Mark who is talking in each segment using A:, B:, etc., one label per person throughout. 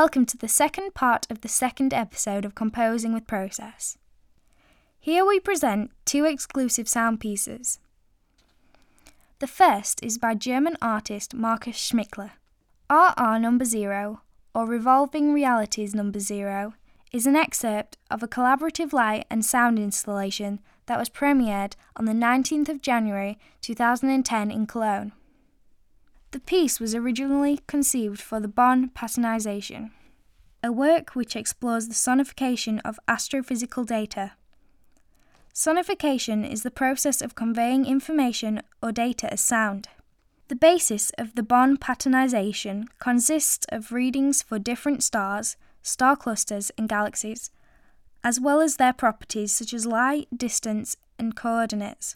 A: Welcome to the second part of the second episode of Composing with Process. Here we present two exclusive sound pieces. The first is by German artist Marcus Schmickler. RR Number Zero, or Revolving Realities Number Zero, is an excerpt of a collaborative light and sound installation that was premiered on the 19th of January 2010 in Cologne. The piece was originally conceived for the Bonn Patternization, a work which explores the sonification of astrophysical data. Sonification is the process of conveying information or data as sound. The basis of the Bonn Patternization consists of readings for different stars, star clusters, and galaxies, as well as their properties such as light, distance, and coordinates.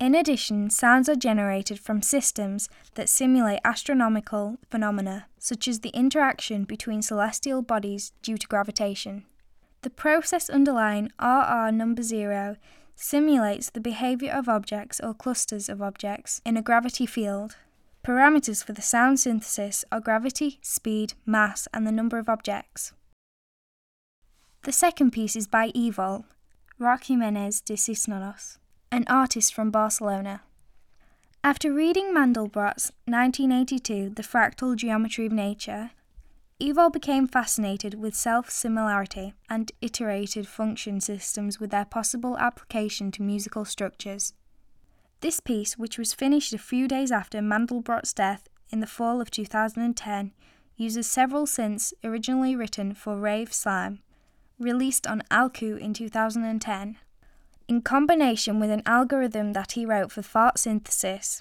A: In addition, sounds are generated from systems that simulate astronomical phenomena, such as the interaction between celestial bodies due to gravitation. The process underlying RR number zero simulates the behavior of objects or clusters of objects in a gravity field. Parameters for the sound synthesis are gravity, speed, mass, and the number of objects. The second piece is by Evol, Roc Jimenez de Cisneros, an artist from Barcelona. After reading Mandelbrot's 1982 The Fractal Geometry of Nature, Evol became fascinated with self similarity and iterated function systems with their possible application to musical structures. This piece, which was finished a few days after Mandelbrot's death in the fall of 2010, uses several synths originally written for Rave Slime released on Alku in 2010, in combination with an algorithm that he wrote for fart synthesis,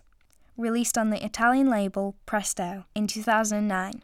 A: released on the Italian label Presto in 2009.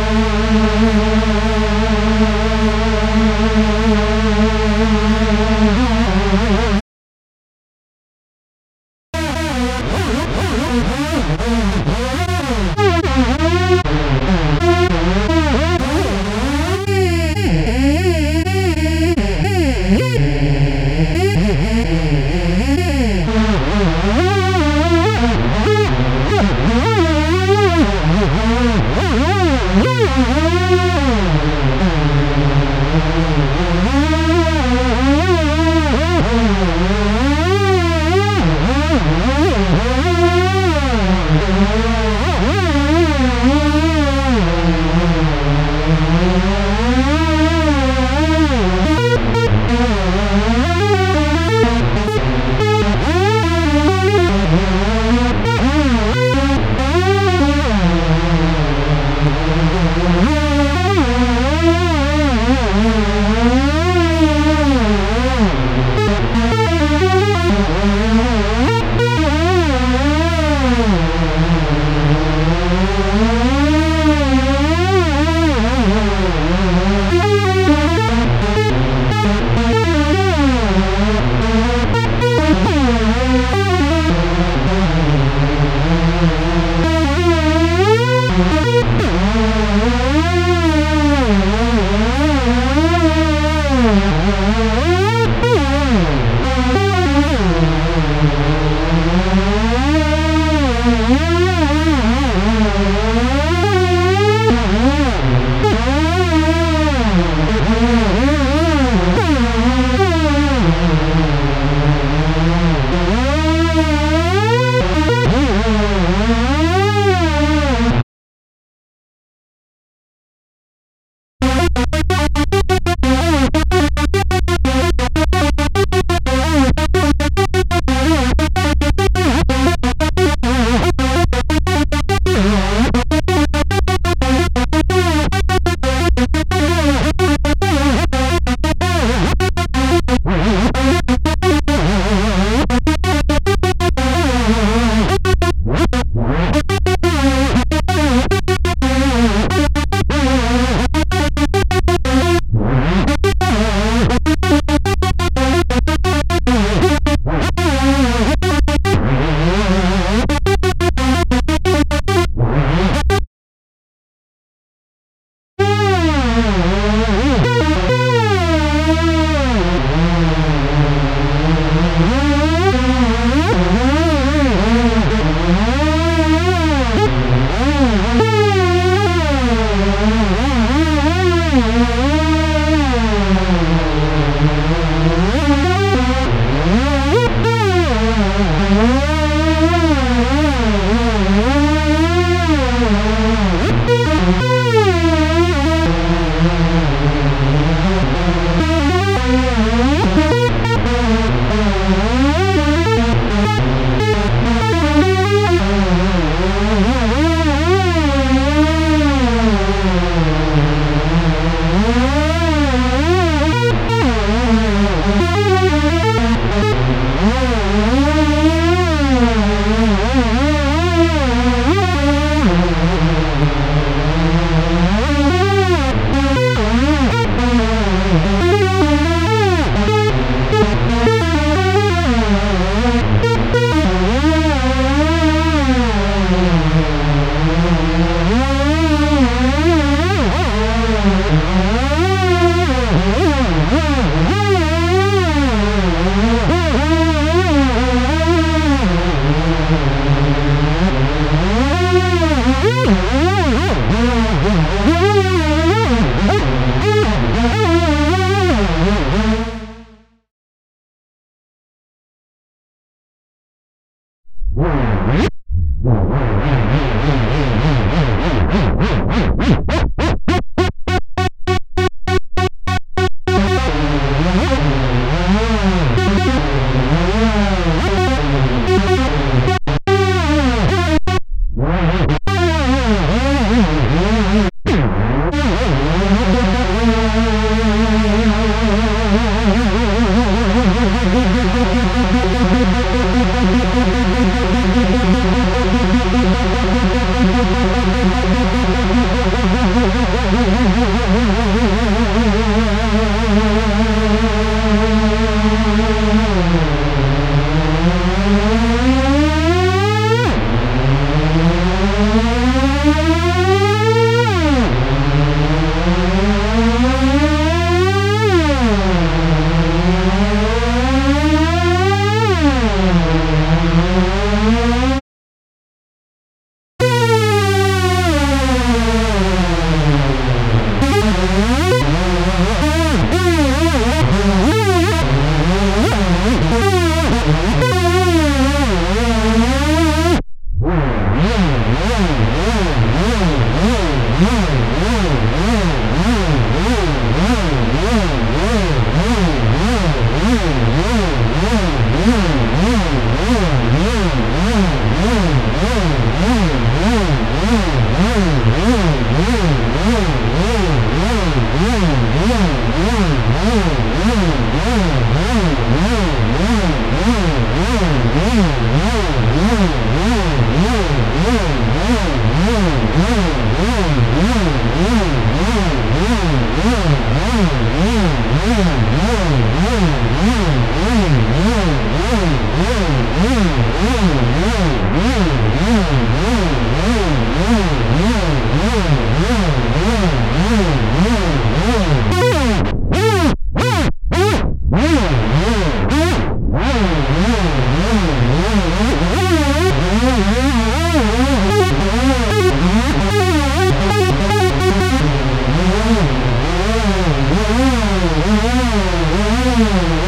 B: Mm-hmm.